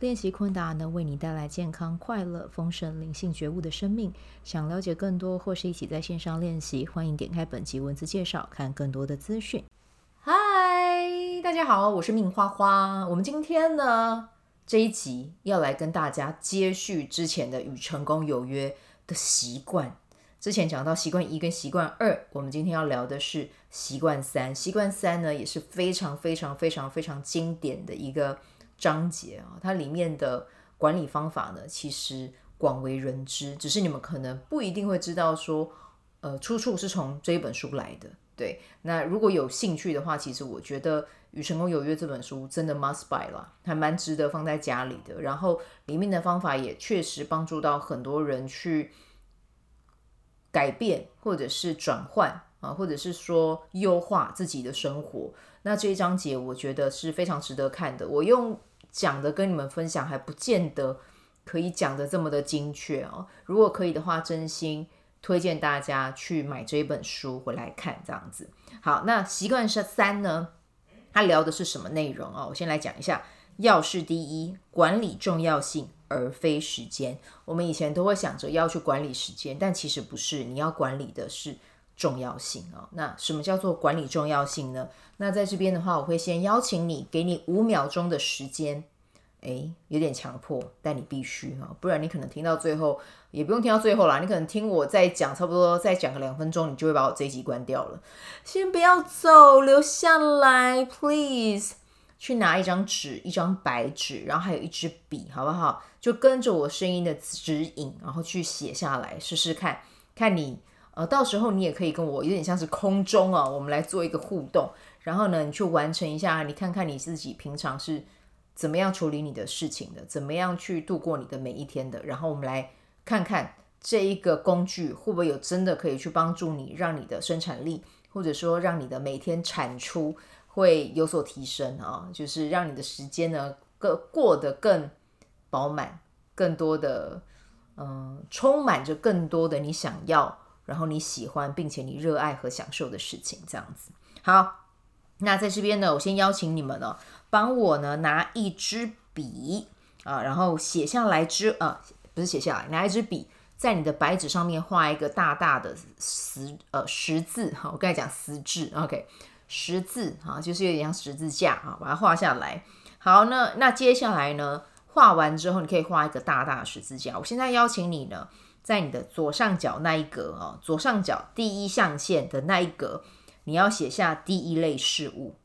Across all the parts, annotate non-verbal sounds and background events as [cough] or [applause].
练习昆达能为你带来健康、快乐、丰盛、灵性觉悟的生命。想了解更多或是一起在线上练习，欢迎点开本集文字介绍，看更多的资讯。嗨，大家好，我是命花花。我们今天呢，这一集要来跟大家接续之前的与成功有约的习惯。之前讲到习惯一跟习惯二，我们今天要聊的是习惯三。习惯三呢，也是非常非常非常非常经典的一个。章节啊，它里面的管理方法呢，其实广为人知，只是你们可能不一定会知道说，呃，出处是从这一本书来的。对，那如果有兴趣的话，其实我觉得《与成功有约》这本书真的 must buy 了，还蛮值得放在家里的。然后里面的方法也确实帮助到很多人去改变，或者是转换啊，或者是说优化自己的生活。那这一章节我觉得是非常值得看的。我用讲的跟你们分享还不见得可以讲的这么的精确哦。如果可以的话，真心推荐大家去买这一本书回来看，这样子。好，那习惯是三呢？他聊的是什么内容啊？我先来讲一下。要事第一，管理重要性而非时间。我们以前都会想着要去管理时间，但其实不是，你要管理的是。重要性啊，那什么叫做管理重要性呢？那在这边的话，我会先邀请你，给你五秒钟的时间，诶，有点强迫，但你必须哈，不然你可能听到最后，也不用听到最后啦，你可能听我再讲，差不多再讲个两分钟，你就会把我这一集关掉了。先不要走，留下来，please，去拿一张纸，一张白纸，然后还有一支笔，好不好？就跟着我声音的指引，然后去写下来，试试看，看你。呃，到时候你也可以跟我有点像是空中啊，我们来做一个互动，然后呢，你去完成一下，你看看你自己平常是怎么样处理你的事情的，怎么样去度过你的每一天的，然后我们来看看这一个工具会不会有真的可以去帮助你，让你的生产力或者说让你的每天产出会有所提升啊，就是让你的时间呢更过得更饱满，更多的嗯、充满着更多的你想要。然后你喜欢并且你热爱和享受的事情，这样子。好，那在这边呢，我先邀请你们呢，帮我呢拿一支笔啊，然后写下来之啊，不是写下来，拿一支笔在你的白纸上面画一个大大的十呃十字哈，我刚才讲十字，OK，十字啊，就是有点像十字架啊，把它画下来。好，那那接下来呢，画完之后你可以画一个大大的十字架。我现在邀请你呢。在你的左上角那一格啊，左上角第一象限的那一格，你要写下第一类事物，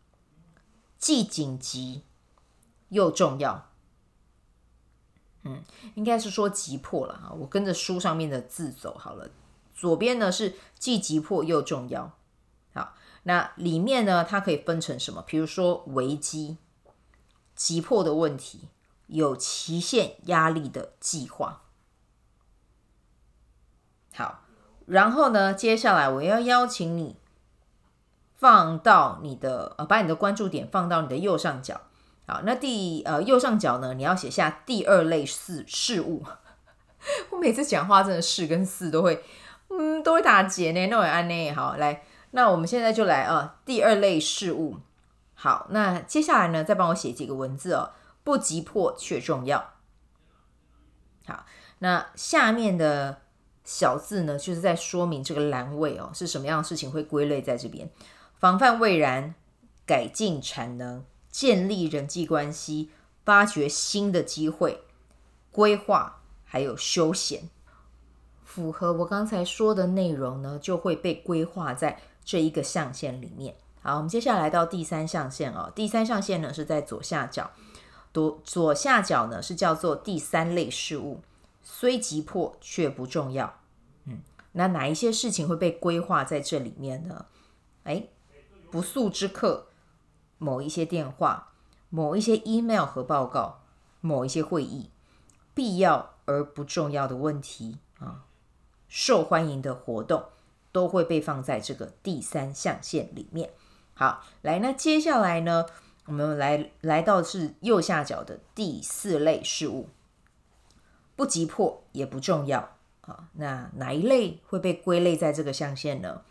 既紧急又重要。嗯，应该是说急迫了啊。我跟着书上面的字走好了。左边呢是既急迫又重要。好，那里面呢，它可以分成什么？比如说危机、急迫的问题、有期限压力的计划。好，然后呢，接下来我要邀请你放到你的呃，把你的关注点放到你的右上角。好，那第呃右上角呢，你要写下第二类事事物。[laughs] 我每次讲话真的是跟四都会嗯都会打结呢，那我按呢。好，来，那我们现在就来啊、第二类事物。好，那接下来呢，再帮我写几个文字哦，不急迫却重要。好，那下面的。小字呢，就是在说明这个栏位哦，是什么样的事情会归类在这边。防范未然，改进产能，建立人际关系，发掘新的机会，规划还有休闲，符合我刚才说的内容呢，就会被规划在这一个象限里面。好，我们接下来到第三象限哦，第三象限呢是在左下角，左左下角呢是叫做第三类事物，虽急迫却不重要。那哪一些事情会被规划在这里面呢？诶，不速之客，某一些电话，某一些 email 和报告，某一些会议，必要而不重要的问题啊，受欢迎的活动，都会被放在这个第三象限里面。好，来，那接下来呢，我们来来到是右下角的第四类事物，不急迫也不重要啊。那哪一类会被归类在这个象限呢？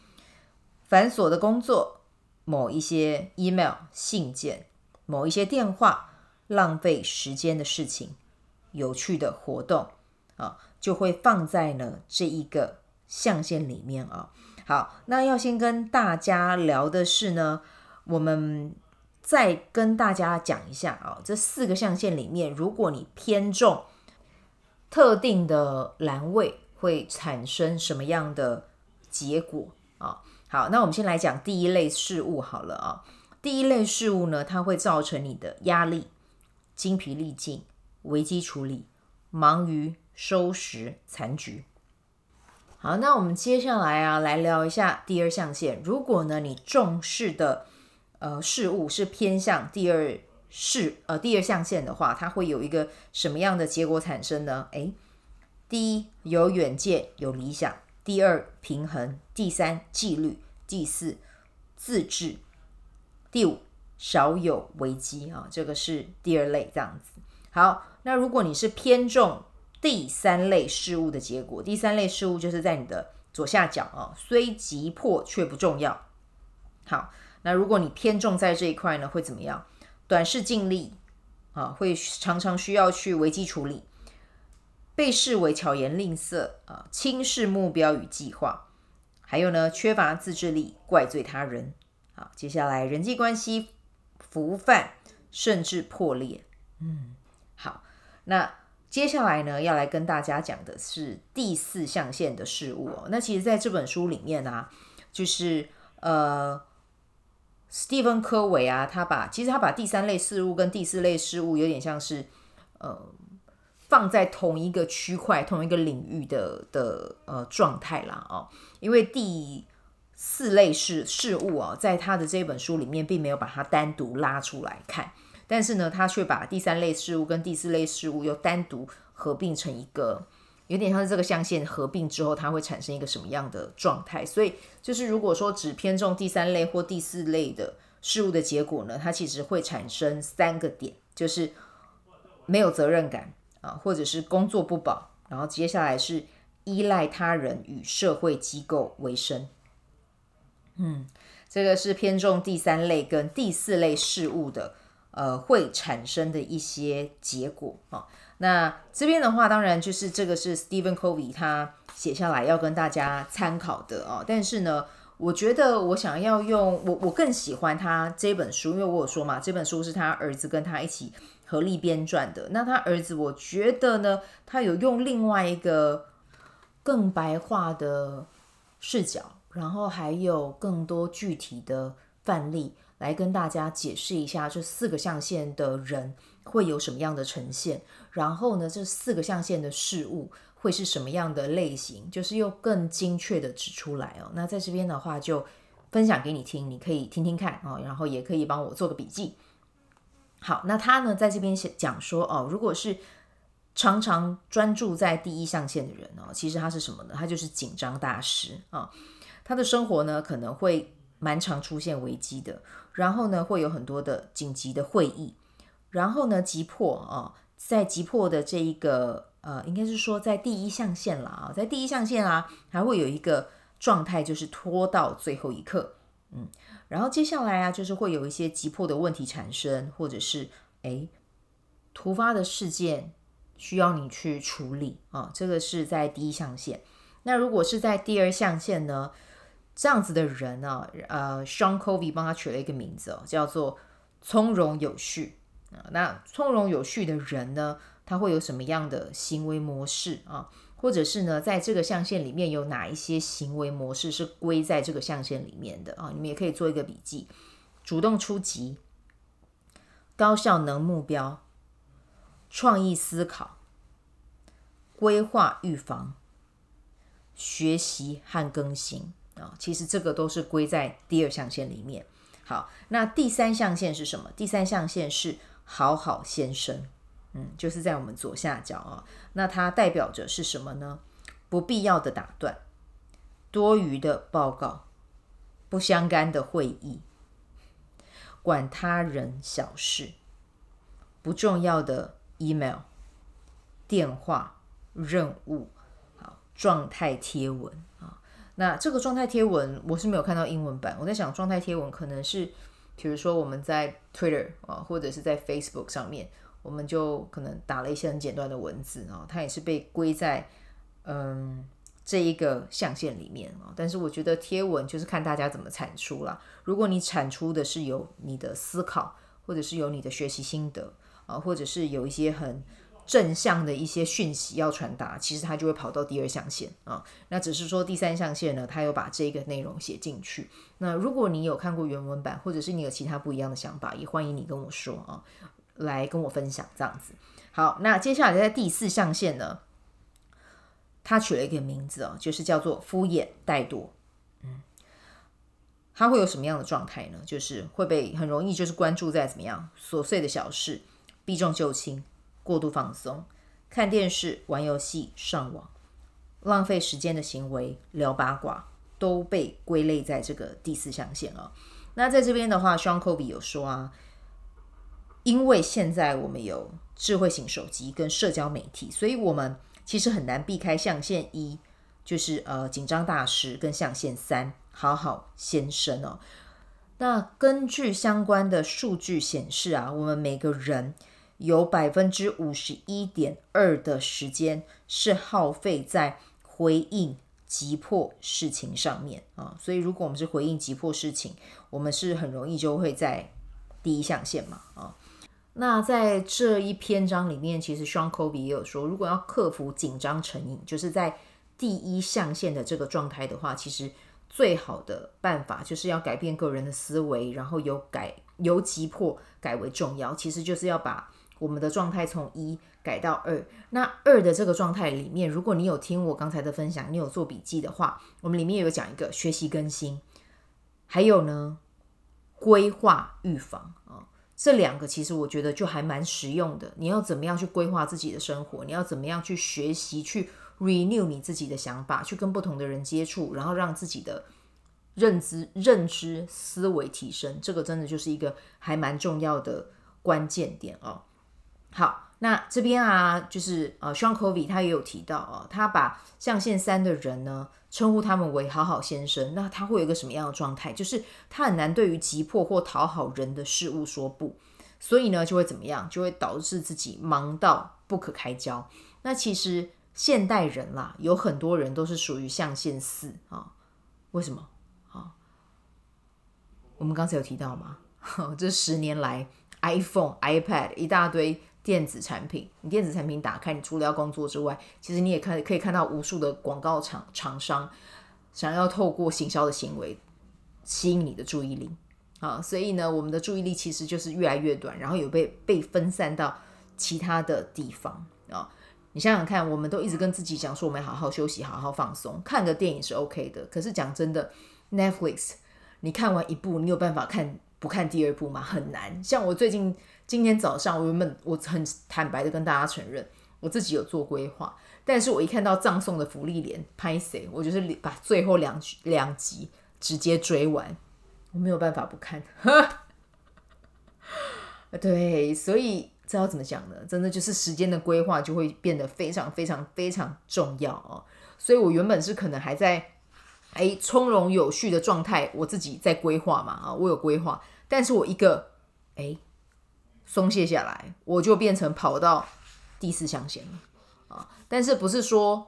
繁琐的工作，某一些 email 信件，某一些电话，浪费时间的事情，有趣的活动啊，就会放在呢这一个象限里面啊。好，那要先跟大家聊的是呢，我们再跟大家讲一下啊，这四个象限里面，如果你偏重特定的栏位，会产生什么样的结果啊？好，那我们先来讲第一类事物好了啊。第一类事物呢，它会造成你的压力、精疲力尽、危机处理、忙于收拾残局。好，那我们接下来啊，来聊一下第二象限。如果呢，你重视的呃事物是偏向第二事呃第二象限的话，它会有一个什么样的结果产生呢？诶，第一，有远见，有理想；第二，平衡；第三，纪律；第四，自制；第五，少有危机啊。这个是第二类这样子。好，那如果你是偏重。第三类事物的结果，第三类事物就是在你的左下角啊，虽急迫却不重要。好，那如果你偏重在这一块呢，会怎么样？短视近利啊，会常常需要去危机处理，被视为巧言令色啊，轻视目标与计划，还有呢，缺乏自制力，怪罪他人。好，接下来人际关系浮泛，甚至破裂。嗯，好，那。接下来呢，要来跟大家讲的是第四象限的事物哦。那其实，在这本书里面呢、啊，就是呃，史蒂芬·柯维啊，他把其实他把第三类事物跟第四类事物有点像是呃放在同一个区块、同一个领域的的呃状态啦哦。因为第四类事事物啊，在他的这本书里面，并没有把它单独拉出来看。但是呢，他却把第三类事物跟第四类事物又单独合并成一个，有点像是这个象限合并之后，它会产生一个什么样的状态？所以，就是如果说只偏重第三类或第四类的事物的结果呢，它其实会产生三个点，就是没有责任感啊，或者是工作不保，然后接下来是依赖他人与社会机构为生。嗯，这个是偏重第三类跟第四类事物的。呃，会产生的一些结果啊。那这边的话，当然就是这个是 Stephen Covey 他写下来要跟大家参考的啊。但是呢，我觉得我想要用我我更喜欢他这本书，因为我有说嘛，这本书是他儿子跟他一起合力编撰的。那他儿子，我觉得呢，他有用另外一个更白话的视角，然后还有更多具体的范例。来跟大家解释一下这四个象限的人会有什么样的呈现，然后呢，这四个象限的事物会是什么样的类型，就是又更精确的指出来哦。那在这边的话就分享给你听，你可以听听看哦，然后也可以帮我做个笔记。好，那他呢在这边讲说哦，如果是常常专注在第一象限的人哦，其实他是什么呢？他就是紧张大师啊，他的生活呢可能会。蛮常出现危机的，然后呢，会有很多的紧急的会议，然后呢，急迫啊，在急迫的这一个呃，应该是说在第一象限了啊，在第一象限啊，还会有一个状态，就是拖到最后一刻，嗯，然后接下来啊，就是会有一些急迫的问题产生，或者是诶突发的事件需要你去处理啊，这个是在第一象限。那如果是在第二象限呢？这样子的人呢，呃，Sean Covey 帮他取了一个名字哦，叫做从容有序啊。那从容有序的人呢，他会有什么样的行为模式啊？或者是呢，在这个象限里面有哪一些行为模式是归在这个象限里面的啊？你们也可以做一个笔记：主动出击、高效能目标、创意思考、规划预防、学习和更新。啊，其实这个都是归在第二象限里面。好，那第三象限是什么？第三象限是好好先生，嗯，就是在我们左下角啊。那它代表着是什么呢？不必要的打断，多余的报告、不相干的会议、管他人小事、不重要的 email、电话、任务、好状态贴文啊。那这个状态贴文我是没有看到英文版，我在想状态贴文可能是，比如说我们在 Twitter 啊，或者是在 Facebook 上面，我们就可能打了一些很简短的文字啊，它也是被归在嗯。这一个象限里面啊，但是我觉得贴文就是看大家怎么产出啦。如果你产出的是有你的思考，或者是有你的学习心得啊，或者是有一些很正向的一些讯息要传达，其实它就会跑到第二象限啊。那只是说第三象限呢，它有把这个内容写进去。那如果你有看过原文版，或者是你有其他不一样的想法，也欢迎你跟我说啊，来跟我分享这样子。好，那接下来在第四象限呢，他取了一个名字哦，就是叫做敷衍怠惰。嗯，他会有什么样的状态呢？就是会被很容易就是关注在怎么样琐碎的小事，避重就轻，过度放松，看电视、玩游戏、上网，浪费时间的行为，聊八卦，都被归类在这个第四象限啊。那在这边的话，Sean Covey 有说啊，因为现在我们有智慧型手机跟社交媒体，所以我们。其实很难避开象限一，就是呃紧张大师跟象限三好好先生哦。那根据相关的数据显示啊，我们每个人有百分之五十一点二的时间是耗费在回应急迫事情上面啊。所以如果我们是回应急迫事情，我们是很容易就会在第一象限嘛啊。那在这一篇章里面，其实 Sean Kobe 也有说，如果要克服紧张成瘾，就是在第一象限的这个状态的话，其实最好的办法就是要改变个人的思维，然后由改由急迫改为重要，其实就是要把我们的状态从一改到二。那二的这个状态里面，如果你有听我刚才的分享，你有做笔记的话，我们里面有讲一个学习更新，还有呢规划预防。这两个其实我觉得就还蛮实用的。你要怎么样去规划自己的生活？你要怎么样去学习、去 renew 你自己的想法，去跟不同的人接触，然后让自己的认知、认知、思维提升。这个真的就是一个还蛮重要的关键点哦。好。那这边啊，就是呃，Sean Covey 他也有提到啊，他把象限三的人呢称呼他们为“好好先生”。那他会有一个什么样的状态？就是他很难对于急迫或讨好人的事物说不，所以呢，就会怎么样？就会导致自己忙到不可开交。那其实现代人啦，有很多人都是属于象限四啊。为什么？啊，我们刚才有提到吗？[laughs] 这十年来，iPhone、iPad 一大堆。电子产品，你电子产品打开，你除了要工作之外，其实你也看可以看到无数的广告厂厂商想要透过行销的行为吸引你的注意力啊，所以呢，我们的注意力其实就是越来越短，然后有被被分散到其他的地方啊。你想想看，我们都一直跟自己讲说，我们好好休息，好好放松，看个电影是 OK 的。可是讲真的，Netflix，你看完一部，你有办法看不看第二部吗？很难。像我最近。今天早上，我原本我很坦白的跟大家承认，我自己有做规划，但是我一看到葬送的芙莉莲拍谁，我就是把最后两两集直接追完，我没有办法不看。[laughs] 对，所以这要怎么讲呢？真的就是时间的规划就会变得非常非常非常重要哦。所以我原本是可能还在哎从容有序的状态，我自己在规划嘛啊，我有规划，但是我一个哎。松懈下来，我就变成跑到第四象限了啊！但是不是说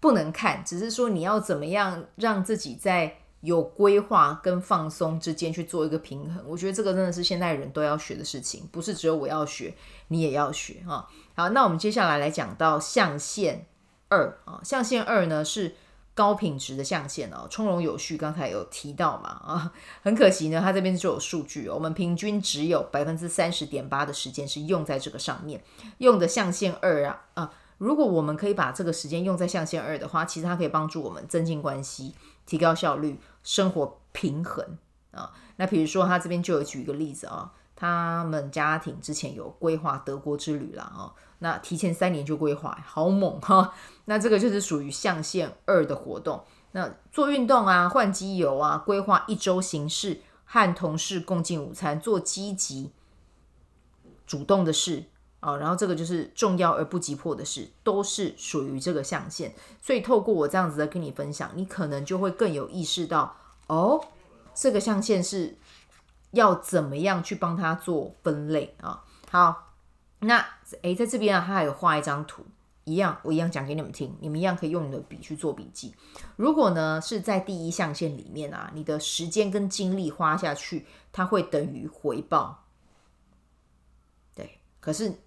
不能看，只是说你要怎么样让自己在有规划跟放松之间去做一个平衡。我觉得这个真的是现代人都要学的事情，不是只有我要学，你也要学啊！好，那我们接下来来讲到象限二啊，象限二呢是。高品质的象限哦，从容有序，刚才有提到嘛啊，[laughs] 很可惜呢，它这边就有数据哦，我们平均只有百分之三十点八的时间是用在这个上面，用的象限二啊啊，如果我们可以把这个时间用在象限二的话，其实它可以帮助我们增进关系、提高效率、生活平衡啊。那比如说他这边就有举一个例子啊，他们家庭之前有规划德国之旅了啊。那提前三年就规划，好猛哈！[laughs] 那这个就是属于象限二的活动。那做运动啊，换机油啊，规划一周行事，和同事共进午餐，做积极主动的事啊，然后这个就是重要而不急迫的事，都是属于这个象限。所以透过我这样子的跟你分享，你可能就会更有意识到，哦，这个象限是要怎么样去帮他做分类啊？好，那诶，在这边啊，他还有画一张图。一样，我一样讲给你们听，你们一样可以用你的笔去做笔记。如果呢是在第一象限里面啊，你的时间跟精力花下去，它会等于回报。对，可是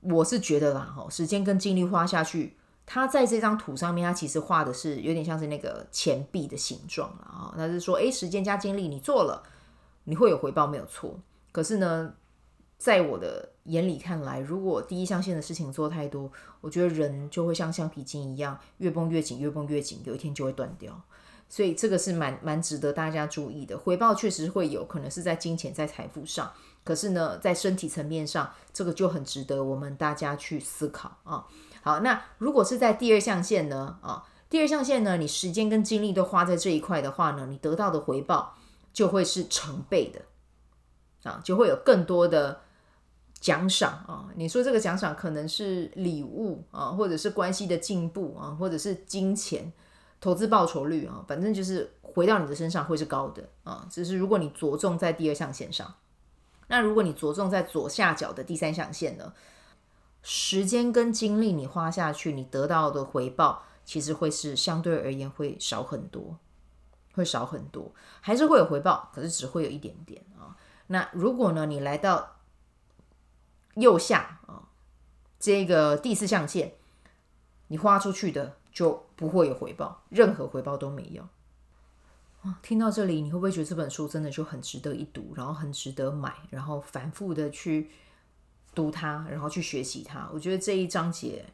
我是觉得啦，哈，时间跟精力花下去，它在这张图上面，它其实画的是有点像是那个钱币的形状啊，那是说，诶，时间加精力你做了，你会有回报，没有错。可是呢，在我的眼里看来，如果第一象限的事情做太多，我觉得人就会像橡皮筋一样，越绷越紧，越绷越紧，有一天就会断掉。所以这个是蛮蛮值得大家注意的。回报确实会有可能是在金钱、在财富上，可是呢，在身体层面上，这个就很值得我们大家去思考啊。好，那如果是在第二象限呢？啊，第二象限呢，你时间跟精力都花在这一块的话呢，你得到的回报就会是成倍的啊，就会有更多的。奖赏啊，你说这个奖赏可能是礼物啊，或者是关系的进步啊，或者是金钱投资报酬率啊，反正就是回到你的身上会是高的啊。只是如果你着重在第二象限上，那如果你着重在左下角的第三象限呢，时间跟精力你花下去，你得到的回报其实会是相对而言会少很多，会少很多，还是会有回报，可是只会有一点点啊。那如果呢，你来到右下啊，这个第四象限，你花出去的就不会有回报，任何回报都没有。听到这里，你会不会觉得这本书真的就很值得一读，然后很值得买，然后反复的去读它，然后去学习它？我觉得这一章节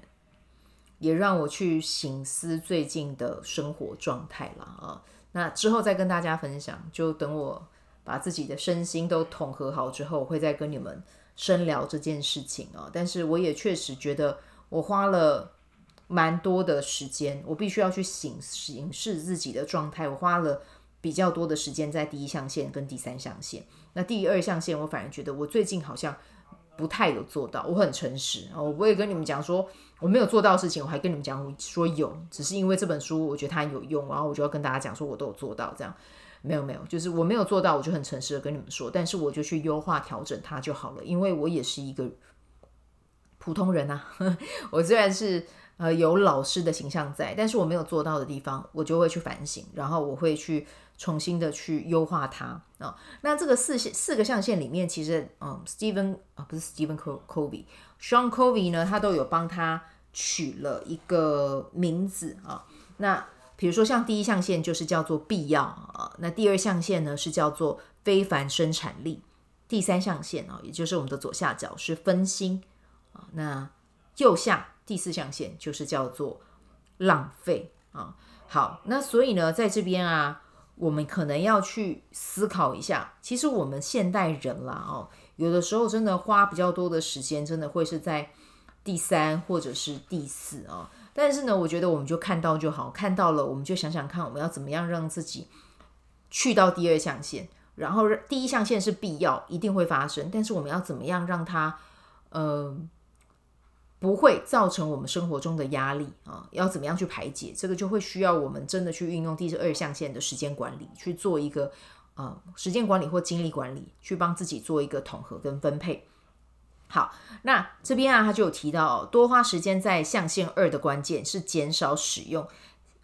也让我去省思最近的生活状态了啊。那之后再跟大家分享，就等我把自己的身心都统合好之后，我会再跟你们。深聊这件事情啊，但是我也确实觉得我花了蛮多的时间，我必须要去醒醒视自己的状态。我花了比较多的时间在第一象限跟第三象限，那第二象限我反而觉得我最近好像不太有做到。我很诚实，我不会跟你们讲说我没有做到的事情，我还跟你们讲说有，只是因为这本书我觉得它有用，然后我就要跟大家讲说我都有做到这样。没有没有，就是我没有做到，我就很诚实的跟你们说，但是我就去优化调整它就好了，因为我也是一个普通人啊。[laughs] 我虽然是呃有老师的形象在，但是我没有做到的地方，我就会去反省，然后我会去重新的去优化它啊、那这个四四个象限里面，其实嗯，Stephen 啊不是 Stephen Covey，Sean Covey 呢，他都有帮他取了一个名字啊、那比如说，像第一象限就是叫做必要啊，那第二象限呢是叫做非凡生产力，第三象限啊，也就是我们的左下角是分心啊，那右下第四象限就是叫做浪费啊。好，那所以呢，在这边啊，我们可能要去思考一下，其实我们现代人啦哦，有的时候真的花比较多的时间，真的会是在第三或者是第四啊。但是呢，我觉得我们就看到就好，看到了我们就想想看，我们要怎么样让自己去到第二象限，然后第一象限是必要，一定会发生，但是我们要怎么样让它，呃，不会造成我们生活中的压力啊？要怎么样去排解？这个就会需要我们真的去运用第二象限的时间管理，去做一个呃时间管理或精力管理，去帮自己做一个统合跟分配。好，那这边啊，他就有提到，多花时间在象限二的关键是减少使用，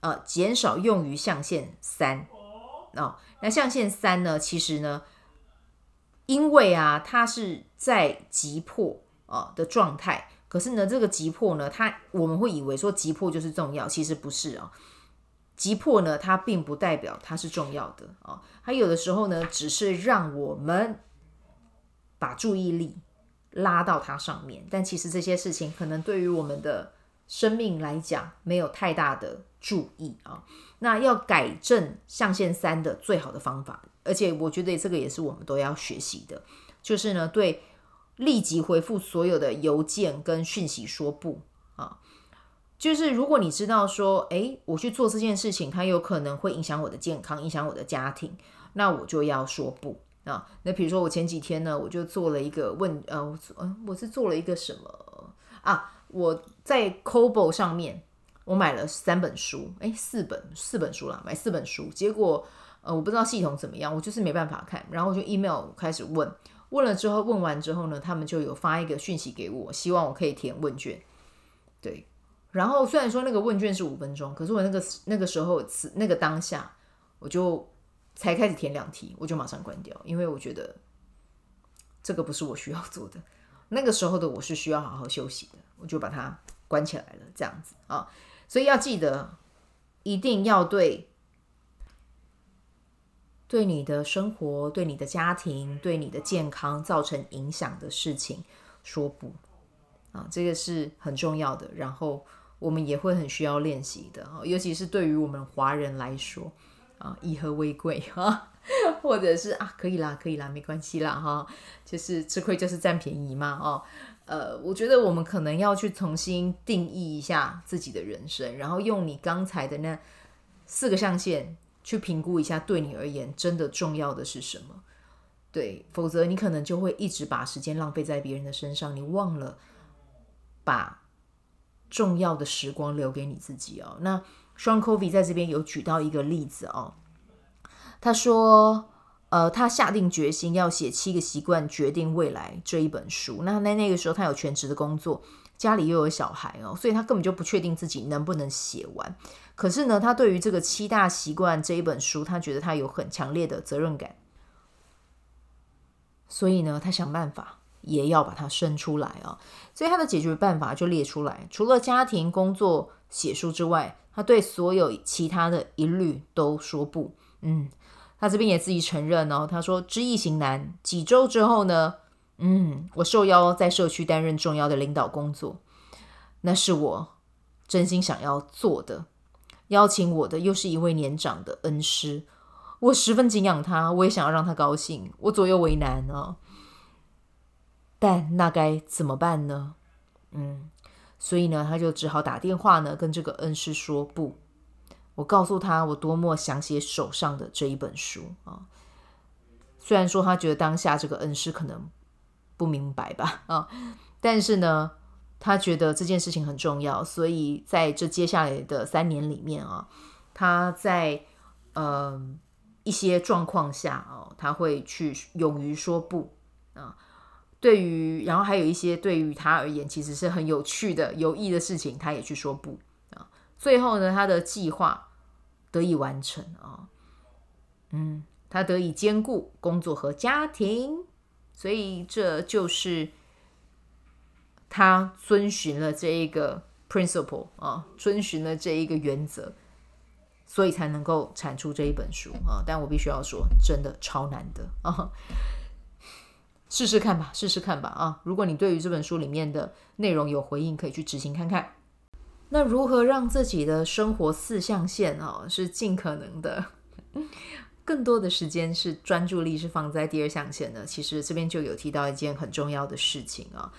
呃，减少用于象限三。哦，那象限三呢，其实呢，因为啊，它是在急迫啊的状态，可是呢，这个急迫呢，它我们会以为说急迫就是重要，其实不是啊。急迫呢，它并不代表它是重要的啊，它有的时候呢，只是让我们把注意力。拉到它上面，但其实这些事情可能对于我们的生命来讲没有太大的注意啊。那要改正象限三的最好的方法，而且我觉得这个也是我们都要学习的，就是呢，对立即回复所有的邮件跟讯息说不啊。就是如果你知道说，诶，我去做这件事情，它有可能会影响我的健康，影响我的家庭，那我就要说不啊。那比如说我前几天呢，我就做了一个问，呃，我呃，我是做了一个什么啊？我在 Cobo 上面，我买了三本书，诶，四本四本书啦，买四本书，结果呃，我不知道系统怎么样，我就是没办法看，然后我就 email 开始问，问了之后，问完之后呢，他们就有发一个讯息给我，希望我可以填问卷，对。然后虽然说那个问卷是五分钟，可是我那个那个时候那个当下，我就才开始填两题，我就马上关掉，因为我觉得这个不是我需要做的。那个时候的我是需要好好休息的，我就把它关起来了，这样子啊。所以要记得，一定要对对你的生活、对你的家庭、对你的健康造成影响的事情说不啊，这个是很重要的。然后。我们也会很需要练习的，尤其是对于我们华人来说，啊，以和为贵哈，或者是啊，可以啦，可以啦，没关系啦哈，就是吃亏就是占便宜嘛，哦，呃，我觉得我们可能要去重新定义一下自己的人生，然后用你刚才的那四个象限去评估一下，对你而言真的重要的是什么？对，否则你可能就会一直把时间浪费在别人的身上，你忘了把。重要的时光留给你自己哦。那 Sean Covey 在这边有举到一个例子哦，他说，呃，他下定决心要写《七个习惯决定未来》这一本书。那在那个时候，他有全职的工作，家里又有小孩哦，所以他根本就不确定自己能不能写完。可是呢，他对于这个《七大习惯》这一本书，他觉得他有很强烈的责任感，所以呢，他想办法。也要把它生出来啊，所以他的解决办法就列出来。除了家庭、工作、写书之外，他对所有其他的一律都说不。嗯，他这边也自己承认哦，他说知易行难。几周之后呢，嗯，我受邀在社区担任重要的领导工作，那是我真心想要做的。邀请我的又是一位年长的恩师，我十分敬仰他，我也想要让他高兴，我左右为难啊。但那该怎么办呢？嗯，所以呢，他就只好打电话呢，跟这个恩师说不。我告诉他，我多么想写手上的这一本书啊。虽然说他觉得当下这个恩师可能不明白吧，啊，但是呢，他觉得这件事情很重要，所以在这接下来的三年里面啊，他在呃一些状况下啊，他会去勇于说不啊。对于，然后还有一些对于他而言其实是很有趣的、有益的事情，他也去说不啊。最后呢，他的计划得以完成啊，嗯，他得以兼顾工作和家庭，所以这就是他遵循了这一个 principle 啊，遵循了这一个原则，所以才能够产出这一本书啊。但我必须要说，真的超难的啊。试试看吧，试试看吧啊！如果你对于这本书里面的内容有回应，可以去执行看看。那如何让自己的生活四象限啊，是尽可能的 [laughs] 更多的时间是专注力是放在第二象限的？其实这边就有提到一件很重要的事情啊，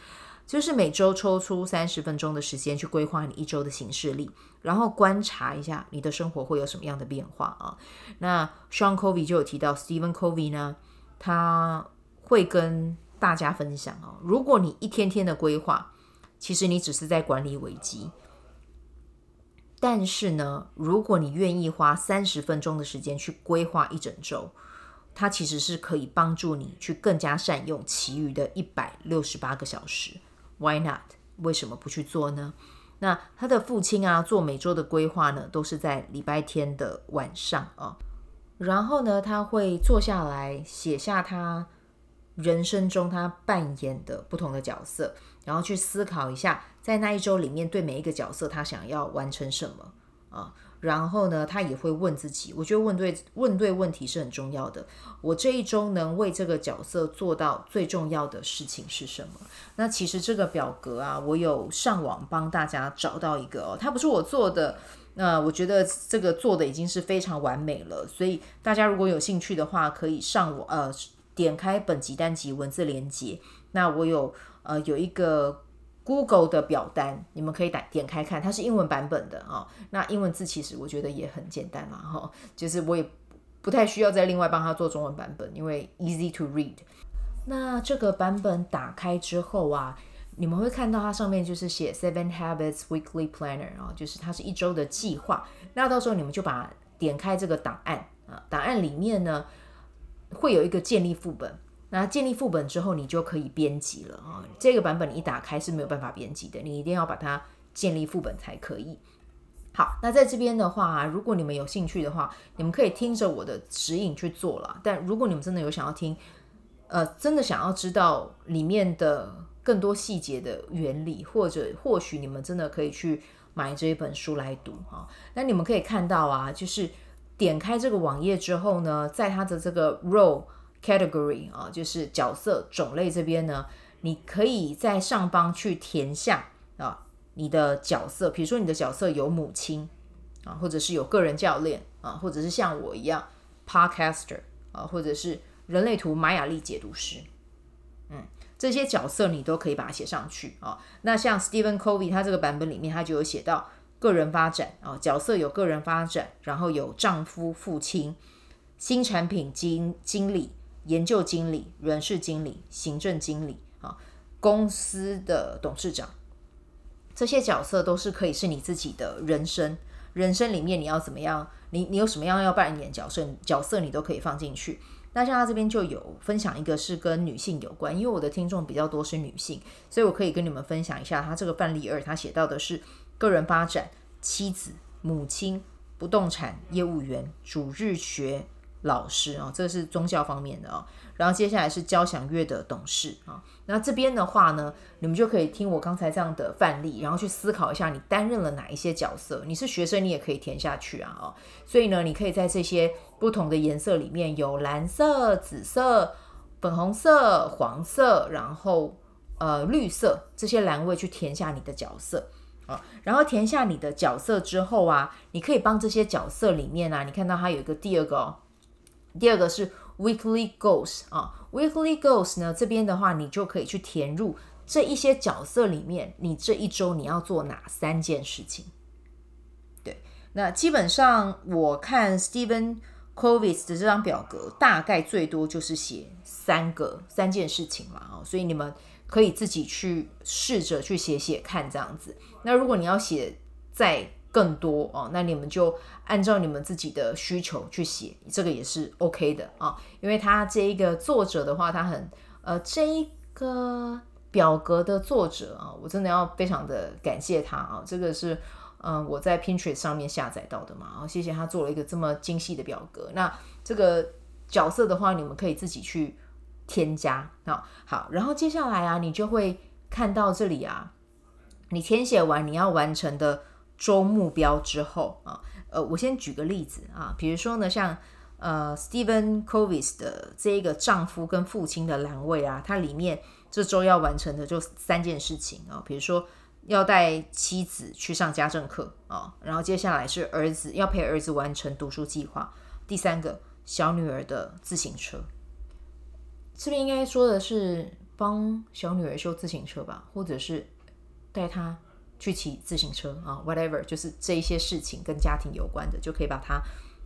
就是每周抽出三十分钟的时间去规划你一周的行事历，然后观察一下你的生活会有什么样的变化啊。那 Sean Covey 就有提到，Stephen Covey 呢，他。会跟大家分享哦。如果你一天天的规划，其实你只是在管理危机。但是呢，如果你愿意花三十分钟的时间去规划一整周，它其实是可以帮助你去更加善用其余的一百六十八个小时。Why not？为什么不去做呢？那他的父亲啊，做每周的规划呢，都是在礼拜天的晚上啊。然后呢，他会坐下来写下他。人生中他扮演的不同的角色，然后去思考一下，在那一周里面对每一个角色他想要完成什么啊？然后呢，他也会问自己，我觉得问对问对问题是很重要的。我这一周能为这个角色做到最重要的事情是什么？那其实这个表格啊，我有上网帮大家找到一个哦，它不是我做的，那我觉得这个做的已经是非常完美了。所以大家如果有兴趣的话，可以上网呃。点开本集单集文字连接，那我有呃有一个 Google 的表单，你们可以点点开看，它是英文版本的啊。那英文字其实我觉得也很简单啦，哈，就是我也不太需要再另外帮他做中文版本，因为 easy to read。那这个版本打开之后啊，你们会看到它上面就是写 Seven Habits Weekly Planner 啊，就是它是一周的计划。那到时候你们就把点开这个档案啊，档案里面呢会有一个建立副本。那建立副本之后，你就可以编辑了啊。这个版本你一打开是没有办法编辑的，你一定要把它建立副本才可以。好，那在这边的话，如果你们有兴趣的话，你们可以听着我的指引去做了。但如果你们真的有想要听，呃，真的想要知道里面的更多细节的原理，或者或许你们真的可以去买这一本书来读哈。那你们可以看到啊，就是点开这个网页之后呢，在它的这个 role。Category 啊，就是角色种类这边呢，你可以在上方去填下啊，你的角色，比如说你的角色有母亲啊，或者是有个人教练啊，或者是像我一样 Podcaster 啊，或者是人类图玛雅历解读师，嗯，这些角色你都可以把它写上去啊。那像 Stephen Covey 他这个版本里面，他就有写到个人发展啊，角色有个人发展，然后有丈夫、父亲、新产品经经理。研究经理、人事经理、行政经理啊，公司的董事长，这些角色都是可以是你自己的人生。人生里面你要怎么样？你你有什么样要扮演角色？角色你都可以放进去。那像他这边就有分享一个是跟女性有关，因为我的听众比较多是女性，所以我可以跟你们分享一下他这个范例二，他写到的是个人发展、妻子、母亲、不动产业务员、主日学。老师啊，这个是宗教方面的啊，然后接下来是交响乐的董事啊。那这边的话呢，你们就可以听我刚才这样的范例，然后去思考一下你担任了哪一些角色。你是学生，你也可以填下去啊哦。所以呢，你可以在这些不同的颜色里面有蓝色、紫色、粉红色、黄色，然后呃绿色这些栏位去填下你的角色啊。然后填下你的角色之后啊，你可以帮这些角色里面啊，你看到它有一个第二个哦。第二个是 weekly goals 啊，weekly goals 呢，这边的话，你就可以去填入这一些角色里面，你这一周你要做哪三件事情？对，那基本上我看 Stephen Covey 的这张表格，大概最多就是写三个三件事情嘛，啊，所以你们可以自己去试着去写写看这样子。那如果你要写再更多哦，那你们就按照你们自己的需求去写，这个也是 OK 的啊。因为他这一个作者的话，他很呃，这一个表格的作者啊，我真的要非常的感谢他啊。这个是嗯、我在 Pinterest 上面下载到的嘛，啊，谢谢他做了一个这么精细的表格。那这个角色的话，你们可以自己去添加啊。好，然后接下来啊，你就会看到这里啊，你填写完你要完成的。周目标之后啊，呃，我先举个例子啊，比如说呢，像呃，Stephen Covey 的这一个丈夫跟父亲的栏位啊，它里面这周要完成的就三件事情啊，比如说要带妻子去上家政课啊，然后接下来是儿子要陪儿子完成读书计划，第三个小女儿的自行车，这边应该说的是帮小女儿修自行车吧，或者是带她。去骑自行车啊，whatever，就是这一些事情跟家庭有关的，就可以把它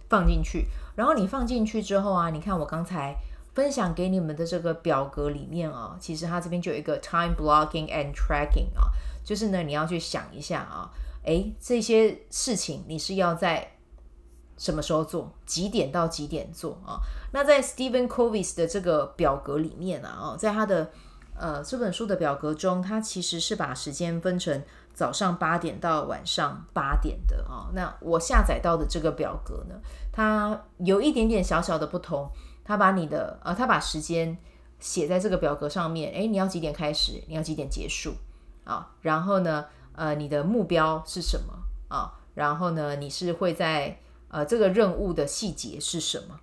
放进去。然后你放进去之后啊，你看我刚才分享给你们的这个表格里面啊，其实它这边就有一个 time blocking and tracking 啊，就是呢你要去想一下啊，诶，这些事情你是要在什么时候做，几点到几点做啊？那在 Stephen Covey 的这个表格里面啊，在他的呃这本书的表格中，他其实是把时间分成。早上八点到晚上八点的啊，那我下载到的这个表格呢，它有一点点小小的不同。它把你的呃，它把时间写在这个表格上面。诶，你要几点开始？你要几点结束？啊，然后呢，呃，你的目标是什么？啊，然后呢，你是会在呃这个任务的细节是什么？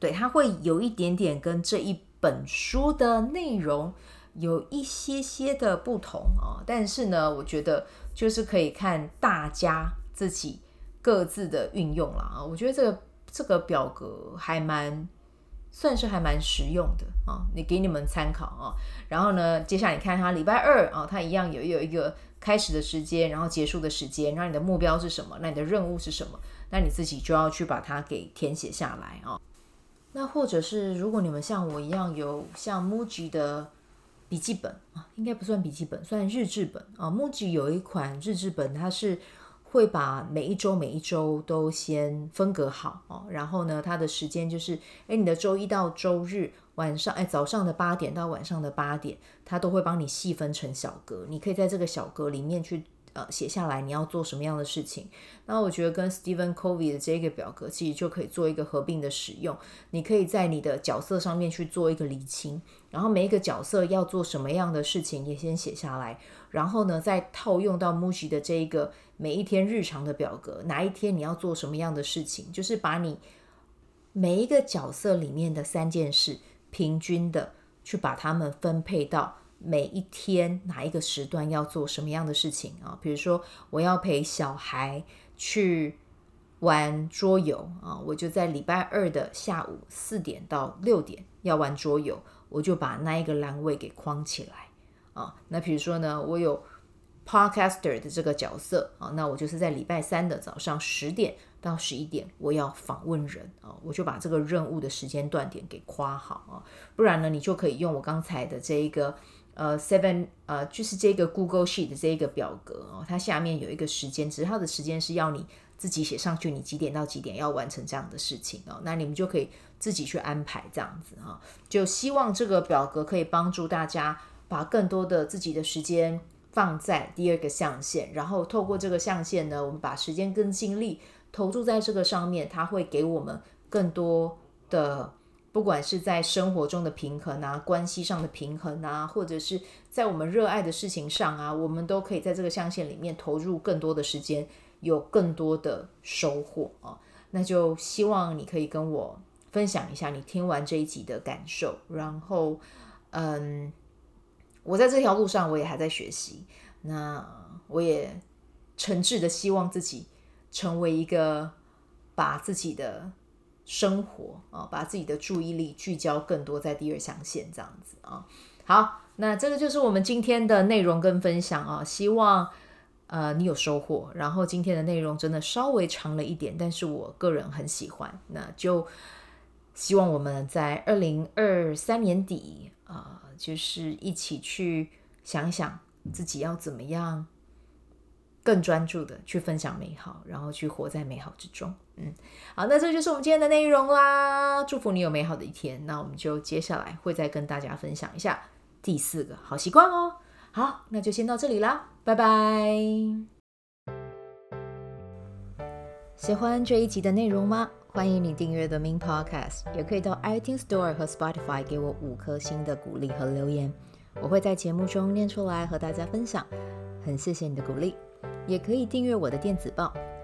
对，它会有一点点跟这一本书的内容。有一些些的不同啊，但是呢，我觉得就是可以看大家自己各自的运用了啊。我觉得这个这个表格还蛮算是还蛮实用的啊，你给你们参考啊。然后呢，接下来你看它礼拜二啊，它一样有有一个开始的时间，然后结束的时间，然后你的目标是什么？那你的任务是什么？那你自己就要去把它给填写下来啊。那或者是如果你们像我一样有像 Muji 的笔记本啊，应该不算笔记本，算日志本啊。Muji 有一款日志本，它是会把每一周每一周都先分隔好哦，然后呢，它的时间就是，哎，你的周一到周日晚上，哎，早上的八点到晚上的八点，它都会帮你细分成小格，你可以在这个小格里面去。呃，写下来你要做什么样的事情？那我觉得跟 Stephen Covey 的这个表格其实就可以做一个合并的使用。你可以在你的角色上面去做一个理清，然后每一个角色要做什么样的事情也先写下来，然后呢再套用到 Muji 的这一个每一天日常的表格，哪一天你要做什么样的事情，就是把你每一个角色里面的三件事平均的去把它们分配到。每一天哪一个时段要做什么样的事情啊？比如说我要陪小孩去玩桌游啊，我就在礼拜二的下午四点到六点要玩桌游，我就把那一个栏位给框起来啊。那比如说呢，我有 podcaster 的这个角色啊，那我就是在礼拜三的早上十点到十一点我要访问人啊，我就把这个任务的时间段点给夸好啊，不然呢，你就可以用我刚才的这一个。呃，seven，呃，就是这个 Google Sheet 的这一个表格哦，它下面有一个时间，只是它的时间是要你自己写上去，你几点到几点要完成这样的事情哦，那你们就可以自己去安排这样子哈，就希望这个表格可以帮助大家把更多的自己的时间放在第二个象限，然后透过这个象限呢，我们把时间跟精力投注在这个上面，它会给我们更多的。不管是在生活中的平衡啊，关系上的平衡啊，或者是在我们热爱的事情上啊，我们都可以在这个象限里面投入更多的时间，有更多的收获啊。那就希望你可以跟我分享一下你听完这一集的感受。然后，嗯，我在这条路上我也还在学习，那我也诚挚的希望自己成为一个把自己的。生活啊，把自己的注意力聚焦更多在第二象限这样子啊。好，那这个就是我们今天的内容跟分享啊。希望呃你有收获。然后今天的内容真的稍微长了一点，但是我个人很喜欢。那就希望我们在二零二三年底啊，就是一起去想想自己要怎么样。更专注的去分享美好，然后去活在美好之中。好，那这就是我们今天的内容啦。祝福你有美好的一天。那我们就接下来会再跟大家分享一下第四个好习惯哦。好，那就先到这里啦，拜拜。喜欢这一集的内容吗？欢迎你订阅 The Min Podcast，也可以到 iTunes Store 和 Spotify 给我五颗星的鼓励和留言，我会在节目中念出来和大家分享。很谢谢你的鼓励。也可以订阅我的电子报，